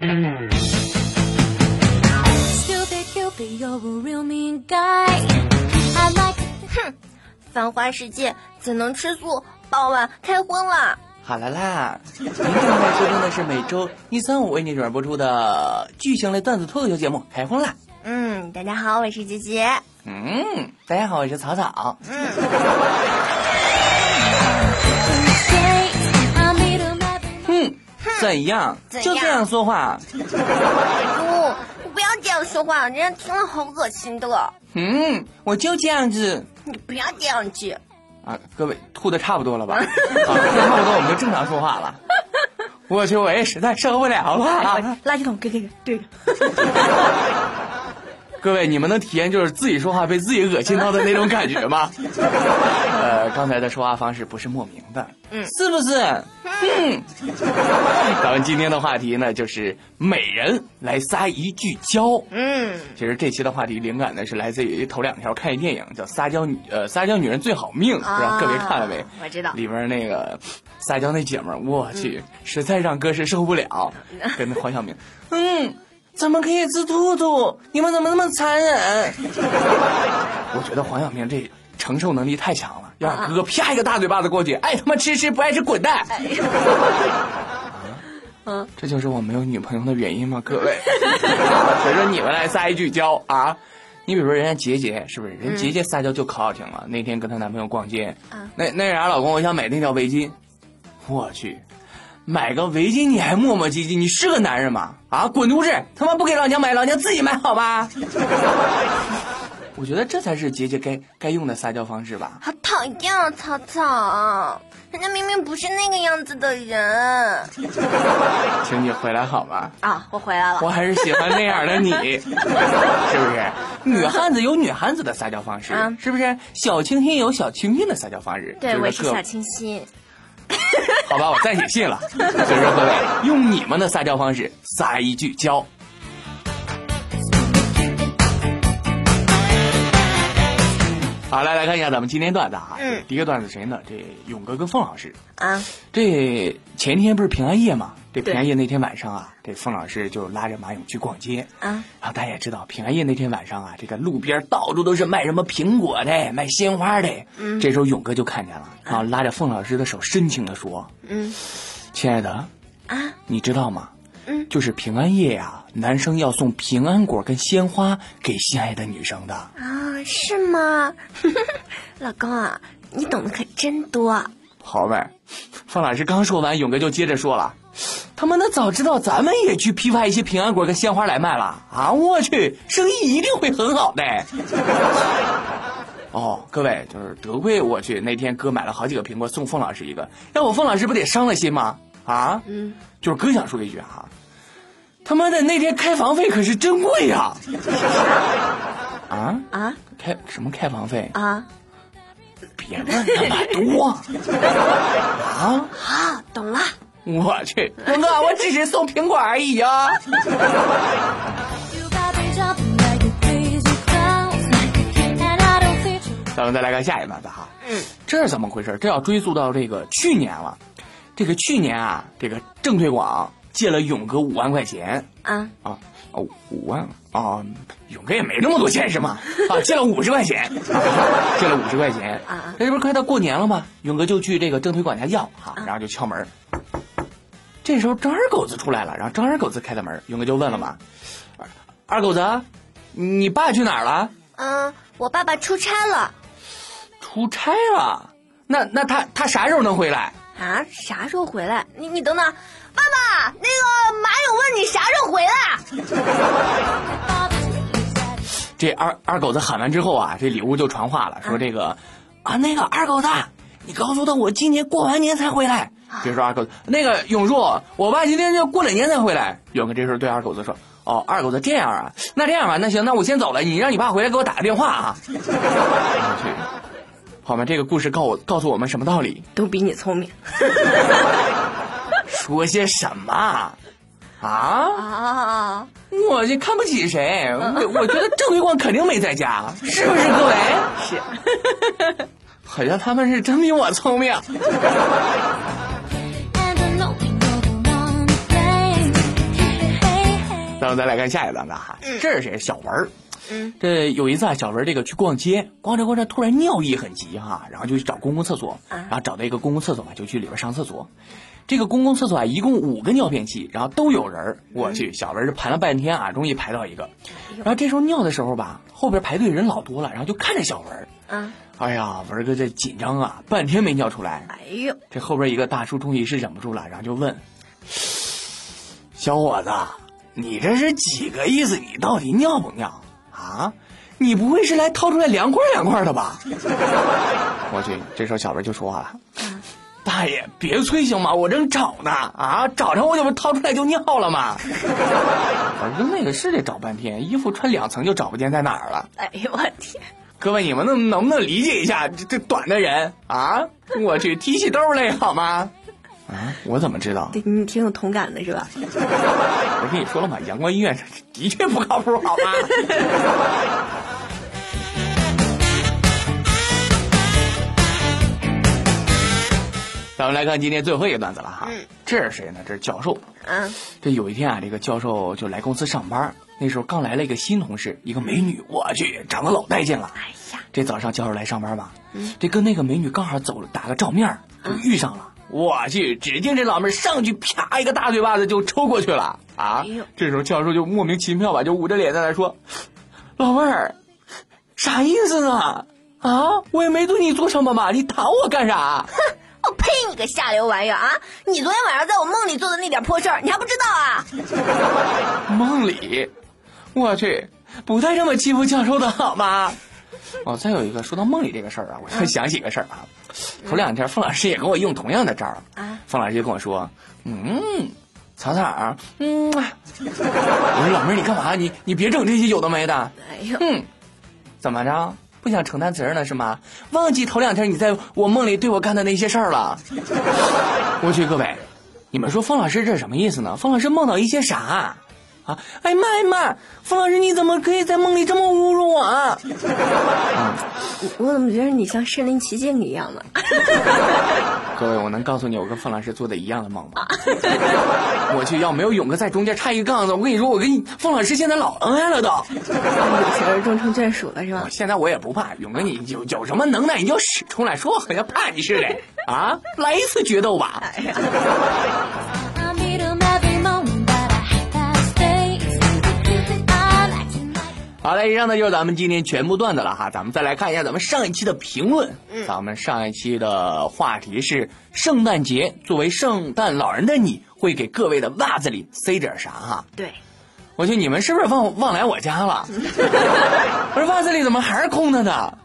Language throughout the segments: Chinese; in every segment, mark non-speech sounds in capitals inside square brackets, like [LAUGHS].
哼，繁花世界怎能吃素？傍晚开荤了。好了啦，您正在收听的是每周一三五为您准时播出的巨型类段子脱口秀节目《开荤啦》。嗯，大家好，我是杰杰。嗯，大家好，我是草草。嗯。怎样？就这样说话？不，不要这样说话，人家听了好恶心的。嗯，我就这样子。你不要这样子。啊，各位吐的差不多了吧？啊，差不多我们就正常说话了。[LAUGHS] 我去，我也实在受不了了。垃圾桶给给给，对。各位，你们能体验就是自己说话被自己恶心到的那种感觉吗？[LAUGHS] 呃，刚才的说话方式不是莫名的，嗯，是不是？嗯。咱们今天的话题呢，就是每人来撒一句娇。嗯，其实这期的话题灵感呢是来自于头两条看一电影叫《撒娇女》，呃，撒娇女人最好命，不知道各位看了没？我知道。里边那个撒娇那姐们儿，我去，实在让哥是受不了，跟那黄晓明，[LAUGHS] 嗯。怎么可以吃兔兔？你们怎么那么残忍？[LAUGHS] 我觉得黄晓明这承受能力太强了，要让哥哥啪一个大嘴巴子过去，爱他妈吃吃，不爱吃滚蛋！啊，[LAUGHS] 这就是我没有女朋友的原因吗？各位，所以说你们来撒一句娇啊！你比如说人家杰杰是不是？人杰杰撒娇就可好听了。那天跟她男朋友逛街，那那啥，老公，我想买那条围巾。我去。买个围巾你还磨磨唧唧，你是个男人吗？啊，滚犊子！他妈不给老娘买，老娘自己买好吧？[LAUGHS] 我觉得这才是杰杰该该用的撒娇方式吧。好讨厌啊，草草，人家明明不是那个样子的人。请你回来好吗？啊，我回来了。我还是喜欢那样的你，[LAUGHS] 是不是？女汉子有女汉子的撒娇方式，是不是？小清新有小清新的撒娇方式。对，我是小清新。好吧，我再写信了。所以说，各位用你们的撒娇方式撒一句娇。好，来来看一下咱们今天段子啊。嗯。第一个段子谁呢？这勇哥跟凤老师啊。这前天不是平安夜吗？这平安夜那天晚上啊，这凤老师就拉着马勇去逛街啊。然后大家也知道，平安夜那天晚上啊，这个路边到处都是卖什么苹果的、卖鲜花的。嗯。这时候勇哥就看见了，然后拉着凤老师的手，深情的说：“嗯，亲爱的啊，你知道吗？嗯，就是平安夜呀，男生要送平安果跟鲜花给心爱的女生的啊。”是吗，[LAUGHS] 老公啊，你懂得可真多。好呗，方老师刚说完，勇哥就接着说了：“他妈的，早知道咱们也去批发一些平安果跟鲜花来卖了啊！我去，生意一定会很好的。”哦，各位，就是得亏我去那天哥买了好几个苹果送凤老师一个，让我凤老师不得伤了心吗？啊，嗯，就是哥想说一句哈，他妈的那天开房费可是真贵呀！啊啊！开什么开房费啊？别问那么多啊！好，懂了。我去，龙哥，我只是送苹果而已啊。咱们再来看下一段子哈。嗯，这是怎么回事？这要追溯到这个去年了。这个去年啊，这个郑推广借了勇哥五万块钱啊啊。哦，五万啊！勇哥也没那么多钱是吗？啊，借了五十块钱，借了五十块钱啊！这不是快到过年了吗？勇哥就去这个正推管家要哈，然后就敲门。这时候张二狗子出来了，然后张二狗子开的门，勇哥就问了嘛：“二狗子，你爸去哪儿了？”“嗯，我爸爸出差了。”“出差了？那那他他啥时候能回来？”“啊，啥时候回来？你你等等。”爸爸，那个马勇问你啥时候回来？这二二狗子喊完之后啊，这里屋就传话了，说这个啊，那个二狗子，你告诉他我今年过完年才回来。这时候二狗子，那个永树，我爸今天就过两年才回来。永哥这时候对二狗子说：“哦，二狗子这样啊，那这样吧，那行，那我先走了，你让你爸回来给我打个电话啊。[LAUGHS] ”好吗？这个故事告我告诉我们什么道理？都比你聪明。[LAUGHS] 说些什么？啊啊！我这看不起谁？我我觉得郑辉光肯定没在家，是不是各位？是，好像他们是真比我聪明。[LAUGHS] 咱们再来看下一个哈，这是谁？小文儿。嗯，这有一次啊，小文这个去逛街，逛着逛着突然尿意很急哈，然后就去找公共厕所，然后找到一个公共厕所嘛，就去里边上厕所。这个公共厕所啊，一共五个尿片器，然后都有人我去，小文是盘了半天啊，终于排到一个。然后这时候尿的时候吧，后边排队人老多了，然后就看着小文嗯，哎呀，文哥这紧张啊，半天没尿出来。哎呦，这后边一个大叔终于是忍不住了，然后就问：“小伙子，你这是几个意思？你到底尿不尿啊？你不会是来掏出来凉快凉快的吧？” [LAUGHS] 我去，这时候小文就说话了。大爷，别催行吗？我正找呢，啊，找着我这不掏出来就尿了吗？[LAUGHS] 我说那个是得找半天，衣服穿两层就找不见在哪儿了。哎呦我天！各位你们能能不能理解一下这这短的人啊？我去提起兜来好吗？啊，我怎么知道？对你挺有同感的是吧？我跟你说了嘛，阳光医院的确不靠谱，好吗？[LAUGHS] 咱们来看今天最后一个段子了哈，这是谁呢？这是教授。嗯，这有一天啊，这个教授就来公司上班，那时候刚来了一个新同事，一个美女，我去，长得老带劲了。哎呀，这早上教授来上班吧，这跟那个美女刚好走了打个照面，就遇上了。我去，指定这老妹上去啪一个大嘴巴子就抽过去了啊！这时候教授就莫名其妙吧，就捂着脸在那说：“老妹儿，啥意思呢？啊，我也没对你做什么嘛，你打我干啥？”哼 [LAUGHS] 我呸！你个下流玩意儿啊！你昨天晚上在我梦里做的那点破事儿，你还不知道啊？[LAUGHS] 梦里，我去，不带这么欺负教授的好吗？哦，再有一个，说到梦里这个事儿啊，我又想起个事儿啊。头两天凤老师也跟我用同样的招儿啊。凤老师就跟我说：“嗯，草草，嗯。”我说：“老妹儿，你干嘛？你你别整这些有的没的。”哎呦，嗯，怎么着？不想承担责任了是吗？忘记头两天你在我梦里对我干的那些事儿了？我去，各位，你们说凤老师这是什么意思呢？凤老师梦到一些啥？啊！哎妈呀妈！冯老师你怎么可以在梦里这么侮辱我？啊？我 [LAUGHS] 我怎么觉得你像身临其境一样呢？[LAUGHS] 各位，我能告诉你我跟冯老师做的一样的梦吗？[LAUGHS] 我去，要没有勇哥在中间插一杠子，我跟你说，我跟你方老师现在老恩爱了都。有情人终成眷属了是吧？现在我也不怕，勇哥你有有什么能耐你就使出来，说我好像怕你似的啊！来一次决斗吧！哎好了，以上呢就是咱们今天全部段子了哈。咱们再来看一下咱们上一期的评论。嗯，咱们上一期的话题是圣诞节，作为圣诞老人的你会给各位的袜子里塞点啥哈？对，我去，你们是不是忘忘来我家了？我说袜子里怎么还是空的呢？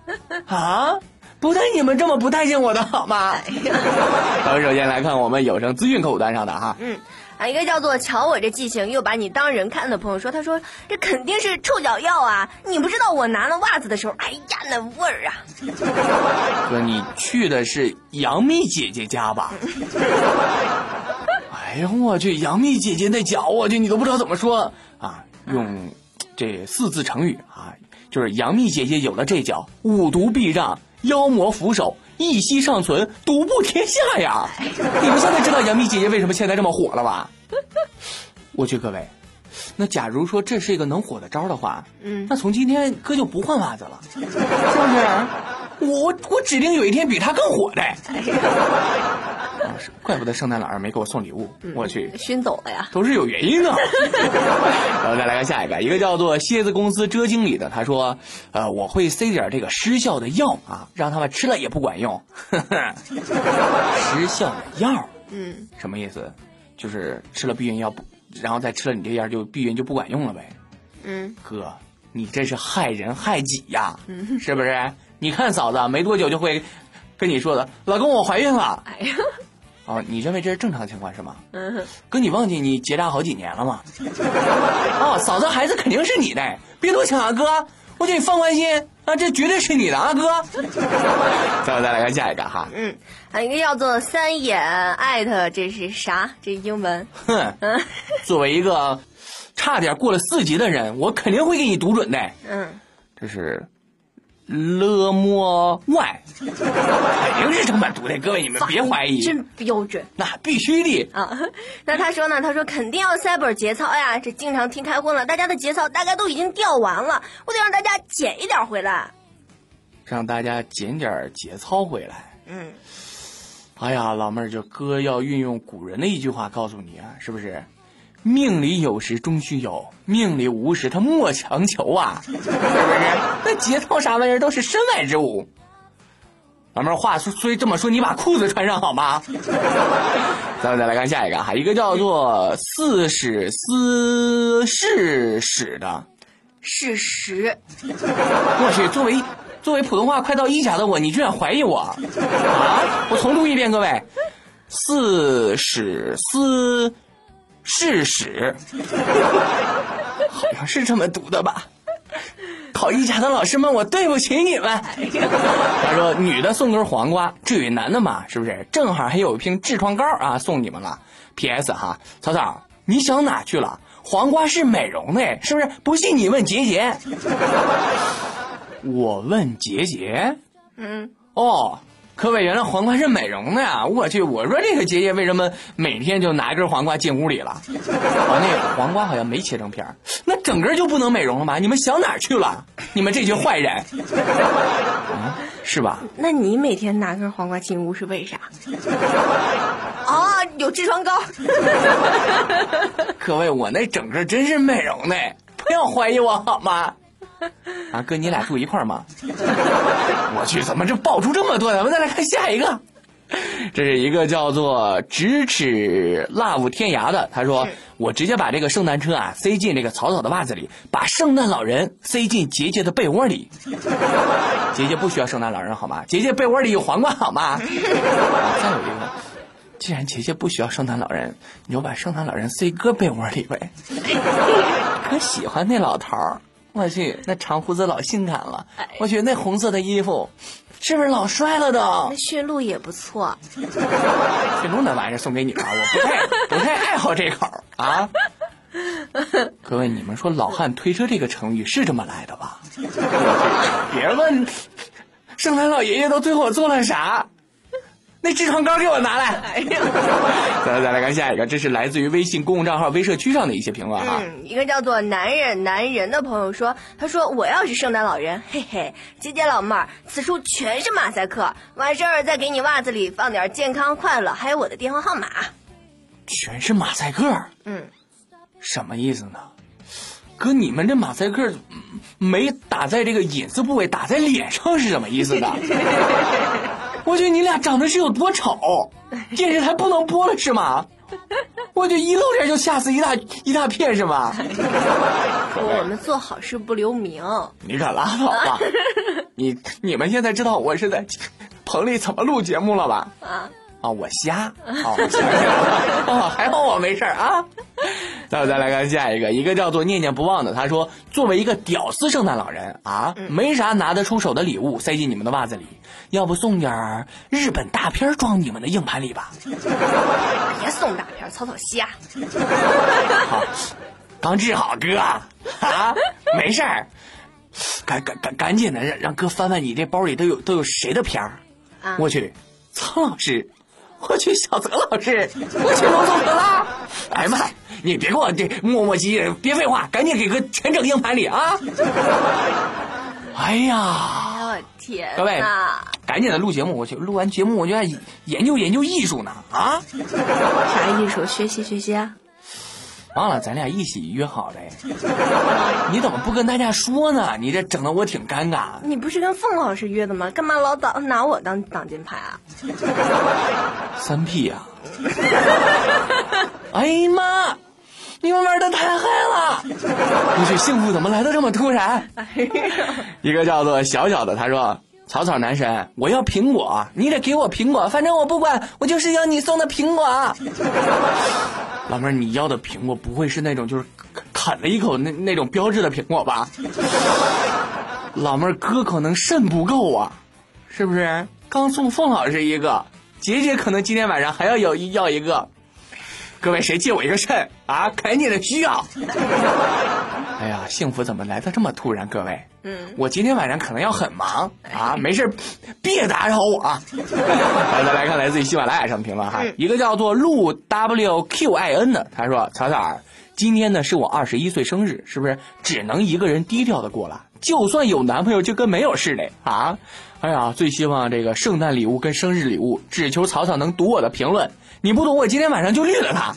啊，不带你们这么不待见我的好吗？[LAUGHS] 咱们首先来看我们有声资讯客户端上的哈。嗯。一个叫做“瞧我这记性，又把你当人看”的朋友说：“他说这肯定是臭脚药啊！你不知道我拿了袜子的时候，哎呀，那味儿啊！”哥，你去的是杨幂姐姐家吧？[LAUGHS] 哎呀，我去，杨幂姐姐那脚，我去，你都不知道怎么说啊？用这四字成语啊，就是杨幂姐姐有了这脚，五毒避让，妖魔伏首。一息尚存，独步天下呀！你们现在知道杨幂姐姐为什么现在这么火了吧？我去，各位，那假如说这是一个能火的招的话，嗯，那从今天哥就不换袜子了，是不是？我我指定有一天比他更火的。[LAUGHS] 怪不得圣诞老人没给我送礼物，我去熏走了呀，都是有原因的。[LAUGHS] 然后再来看下一个，一个叫做蝎子公司遮经理的，他说：“呃，我会塞点这个失效的药啊，让他们吃了也不管用。[LAUGHS] ”失效的药，嗯，什么意思？就是吃了避孕药不，然后再吃了你这药就避孕就不管用了呗？嗯，哥，你这是害人害己呀，是不是？你看嫂子没多久就会跟你说的，老公我怀孕了。哎呀。哦，你认为这是正常情况是吗？嗯，哥，你忘记你结扎好几年了吗？哦，嫂子，孩子肯定是你的，别多想啊，哥，我给你放宽心啊，这绝对是你的啊，哥。再再来看下一个哈，嗯，还有一个叫做三眼艾特，这是啥？这英文？哼，嗯作为一个差点过了四级的人，我肯定会给你读准的。嗯，这是勒莫万，肯定是这么读的。各位，你们别怀疑，真标准，那必须的啊。[LAUGHS] 那他说呢？他说肯定要塞本节操呀。这经常听开荤了，大家的节操大概都已经掉完了，我得让大家捡一点回来，让大家捡点节操回来。嗯，哎呀，老妹儿，就哥要运用古人的一句话告诉你啊，是不是？命里有时终须有，命里无时他莫强求啊，是不是？那节操啥玩意儿都是身外之物。老妹儿，话虽以这么说，你把裤子穿上好吗？咱们再来看下一个哈，一个叫做“四史思事史”的事实。我去，作为作为普通话快到一甲的我，你居然怀疑我啊？我重读一遍，各位，“四史思”。事史，好像是这么读的吧？考一甲的老师们，我对不起你们。[LAUGHS] 他说：“女的送根黄瓜，至于男的嘛？是不是？正好还有一瓶痔疮膏啊，送你们了。P.S. 哈，曹操，你想哪去了？黄瓜是美容的，是不是？不信你问杰杰。[LAUGHS] 我问杰杰。嗯。哦。”各位，原来黄瓜是美容的呀！我去，我说这个姐姐为什么每天就拿一根黄瓜进屋里了？啊，那黄瓜好像没切成片儿，那整个就不能美容了吗？你们想哪儿去了？你们这群坏人，啊，是吧？那你每天拿根黄瓜进屋是为啥？啊，有痔疮膏。各位，我那整个真是美容的，不要怀疑我好吗？啊，哥，你俩住一块儿吗？[LAUGHS] 我去，怎么这爆出这么多？咱们再来看下一个，这是一个叫做“咫尺 love 天涯”的，他说：“我直接把这个圣诞车啊塞进这个草草的袜子里，把圣诞老人塞进杰杰的被窝里。杰杰不需要圣诞老人好吗？杰杰被窝里有皇冠好吗？啊再有一个，既然杰杰不需要圣诞老人，你就把圣诞老人塞哥被窝里呗。可喜欢那老头儿。”我去，那长胡子老性感了。我去，那红色的衣服，是不是老帅了都？那驯鹿也不错。驯鹿那玩意儿送给你吧，我不太 [LAUGHS] 不太爱好这口啊。各位，你们说“老汉推车”这个成语是这么来的吧？[LAUGHS] 别问，圣诞老爷爷都对我做了啥？那痔疮膏给我拿来！哎呀，再再来看下一个，这是来自于微信公共账号微社区上的一些评论哈。嗯，一个叫做“男人男人”的朋友说：“他说我要是圣诞老人，嘿嘿，姐姐老妹儿，此处全是马赛克，完事儿再给你袜子里放点健康快乐，还有我的电话号码。”全是马赛克？嗯，什么意思呢？哥，你们这马赛克没打在这个隐私部位，打在脸上是什么意思呢？[LAUGHS] 我觉得你俩长得是有多丑，[LAUGHS] 电视台不能播了是吗？我就一露脸就吓死一大一大片是吗？我们做好事不留名。[LAUGHS] 你可拉倒吧！[LAUGHS] 你你们现在知道我是在棚里怎么录节目了吧？啊。啊，我瞎，哦，还好我没事儿啊。[LAUGHS] 那我再来看下一个，一个叫做念念不忘的，他说：“作为一个屌丝圣诞老人啊，没啥拿得出手的礼物塞进你们的袜子里，要不送点日本大片装你们的硬盘里吧？[LAUGHS] 别送大片，草草瞎。[LAUGHS] 好，刚治好哥啊，没事儿，赶赶赶赶紧的让让哥翻翻你这包里都有都有谁的片儿？我去，苍老师。”我去，小泽老师，我去罗总可拉。哎呀妈，你别给我这磨磨唧唧，别废话，赶紧给个全整硬盘里啊！[LAUGHS] 哎呀，天，各位，赶紧的录节目，我去录完节目，我就要研究研究艺术呢啊！啥艺术？学习学习啊！忘了，咱俩一起约好的。你怎么不跟大家说呢？你这整的我挺尴尬。你不是跟凤老师约的吗？干嘛老挡拿我当挡箭牌啊？三 P 呀！[LAUGHS] 哎呀妈！你们玩的太嗨了！不是幸福怎么来的这么突然？一个叫做小小的，他说：“草草男神，我要苹果，你得给我苹果，反正我不管，我就是要你送的苹果。”老妹儿，你要的苹果不会是那种就是啃了一口那那种标志的苹果吧？老妹儿，哥可能肾不够啊，是不是？刚送凤老师一个，姐姐可能今天晚上还要要要一个。各位谁借我一个肾啊？赶紧的需要。哎呀，幸福怎么来的这么突然？各位，嗯，我今天晚上可能要很忙啊，没事别打扰我啊。[LAUGHS] 好，再来看来自于喜马拉雅上的评论哈，一个叫做陆 WQIN 的，他说：草草，今天呢是我二十一岁生日，是不是只能一个人低调的过了？就算有男朋友，就跟没有似的啊！哎呀，最希望这个圣诞礼物跟生日礼物，只求草草能读我的评论。你不懂，我今天晚上就绿了他。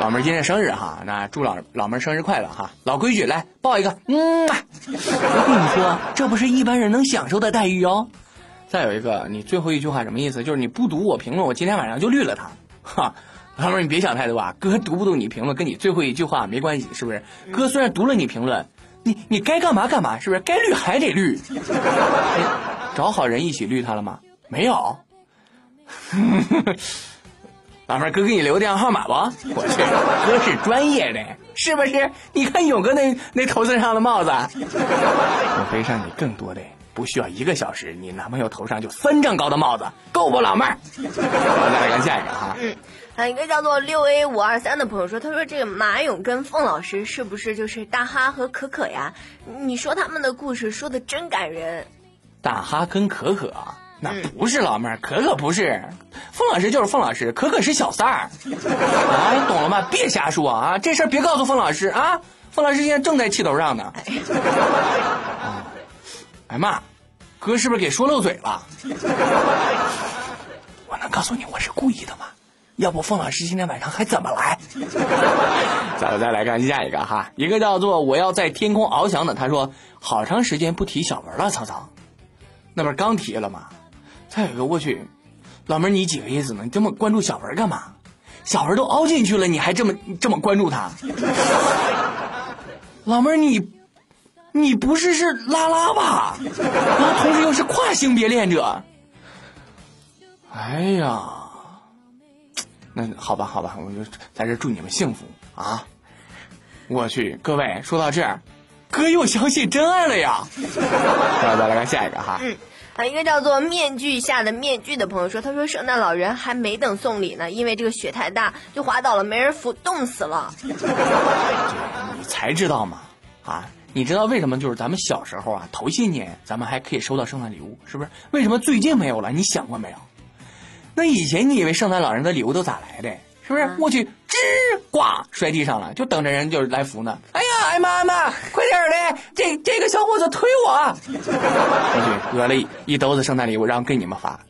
老妹儿今天生日哈，那祝老老妹儿生日快乐哈！老规矩，来抱一个，嗯。我跟你说，这不是一般人能享受的待遇哦。再有一个，你最后一句话什么意思？就是你不读我评论，我今天晚上就绿了他。哈，老妹儿你别想太多啊，哥读不读你评论跟你最后一句话没关系，是不是？哥虽然读了你评论。你你该干嘛干嘛，是不是？该绿还得绿。找好人一起绿他了吗？没有。[LAUGHS] 老妹儿，哥给你留个电话号码不？我去，哥是专业的，是不是？你看勇哥那那头子上的帽子，我背上你更多的，不需要一个小时，你男朋友头上就三丈高的帽子，够不，老妹儿？再来看下一个哈。嗯啊，一个叫做六 A 五二三的朋友说，他说这个马勇跟凤老师是不是就是大哈和可可呀？你说他们的故事说的真感人。大哈跟可可，那不是老妹儿，可可不是，凤老师就是凤老师，可可是小三儿。啊，你懂了吗？别瞎说啊，这事儿别告诉凤老师啊，凤老师现在正在气头上呢。啊，哎妈，哥是不是给说漏嘴了？我能告诉你，我是故意的吗？要不凤老师今天晚上还怎么来？[LAUGHS] 咱们再来看下一个哈，一个叫做我要在天空翱翔的，他说好长时间不提小文了，曹操，那不是刚提了吗？再有一个我去，老妹儿你几个意思呢？你这么关注小文干嘛？小文都凹进去了，你还这么这么关注他？[LAUGHS] 老妹儿你你不是是拉拉吧？然后同时又是跨性别恋者，哎呀！那好吧，好吧，我就在这祝你们幸福啊！我去，各位，说到这儿，哥又相信真爱了呀！来 [LAUGHS] 再来看下一个哈。嗯，啊，一个叫做面具下的面具的朋友说，他说圣诞老人还没等送礼呢，因为这个雪太大就滑倒了，没人扶，冻死了。[LAUGHS] 你才知道吗？啊，你知道为什么就是咱们小时候啊，头些年咱们还可以收到圣诞礼物，是不是？为什么最近没有了？你想过没有？那以前你以为圣诞老人的礼物都咋来的？是不是？我去，吱挂摔地上了，就等着人就是来扶呢。哎呀，妈妈，快点的，这这个小伙子推我。我去，讹了一一兜子圣诞礼物，然后给你们发。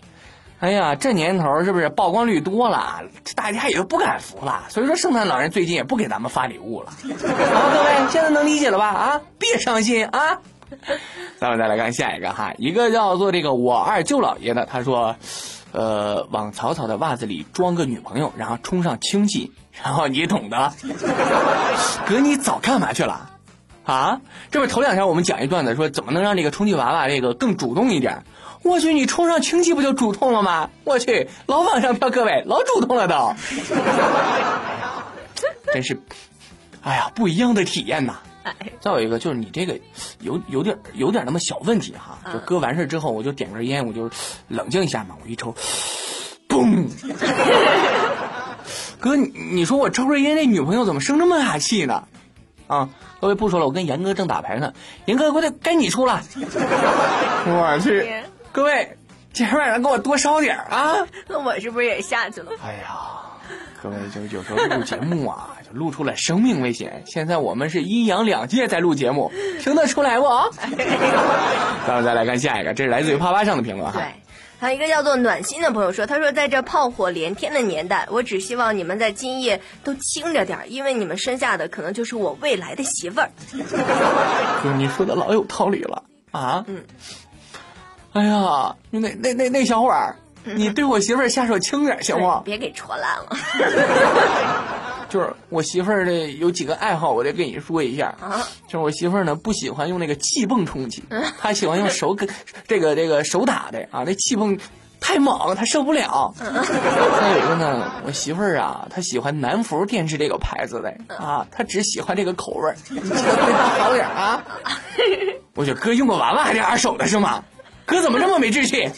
哎呀，这年头是不是曝光率多了，大家也都不敢扶了。所以说，圣诞老人最近也不给咱们发礼物了。好，各位现在能理解了吧？啊，别伤心啊。咱们再来看下一个哈，一个叫做这个我二舅姥爷的，他说。呃，往草草的袜子里装个女朋友，然后充上氢气，然 [LAUGHS] 后你懂的。哥，你早干嘛去了？啊？这不头两天我们讲一段子，说怎么能让这个充气娃娃这个更主动一点？我去，你充上氢气不就主动了吗？我去，老往上飘，各位老主动了都。[LAUGHS] 真是，哎呀，不一样的体验呐。再有一个就是你这个有有点有点那么小问题哈，就哥完事之后我就点根烟，我就冷静一下嘛，我一抽，嘣！[LAUGHS] 哥，你说我抽根烟，那女朋友怎么生这么大气呢？啊，各位不说了，我跟严哥正打牌呢，严哥快点该你出了，[LAUGHS] 我去，[LAUGHS] 各位今天晚上给我多烧点啊！[LAUGHS] 那我是不是也下去了？哎呀。各位，就有时候录节目啊，就录出了生命危险。现在我们是阴阳两界在录节目，听得出来不？咱们再来看下一个，这是来自于啪啪上的评论哈。对，还有一个叫做暖心的朋友说，他说在这炮火连天的年代，我只希望你们在今夜都轻着点，因为你们生下的可能就是我未来的媳妇儿。[LAUGHS] 哥，你说的老有道理了啊。嗯。哎呀，那那那那小伙儿。你对我媳妇儿下手轻点行不？别给戳烂了。[LAUGHS] 就是我媳妇儿的有几个爱好，我得跟你说一下。啊，就是我媳妇儿呢不喜欢用那个气泵充气，她喜欢用手给 [LAUGHS] 这个这个手打的啊，那气泵太猛，她受不了。再有一个呢，我媳妇儿啊，她喜欢南孚电池这个牌子的啊，她只喜欢这个口味儿，对 [LAUGHS] 她好点啊。我觉得哥用过娃娃还得二手的是吗？哥怎么这么没志气？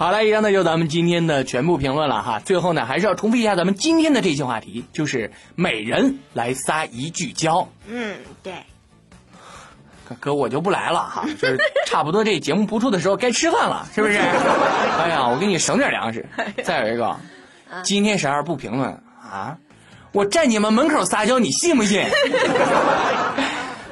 好了，以上呢就咱们今天的全部评论了哈。最后呢，还是要重复一下咱们今天的这期话题，就是每人来撒一句娇。嗯，对。哥，我就不来了哈，就是差不多这节目播出的时候该吃饭了，[LAUGHS] 是不是？哎呀，我给你省点粮食。再有一个，今天十二不评论啊，我站你们门口撒娇，你信不信？[LAUGHS]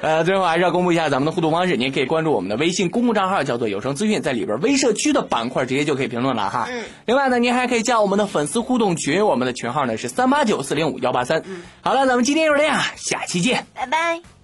呃，最后还是要公布一下咱们的互动方式，您可以关注我们的微信公共账号，叫做有声资讯，在里边微社区的板块直接就可以评论了哈。嗯。另外呢，您还可以加我们的粉丝互动群，我们的群号呢是三八九四零五幺八三。嗯。好了，咱们今天就是这样，下期见，拜拜。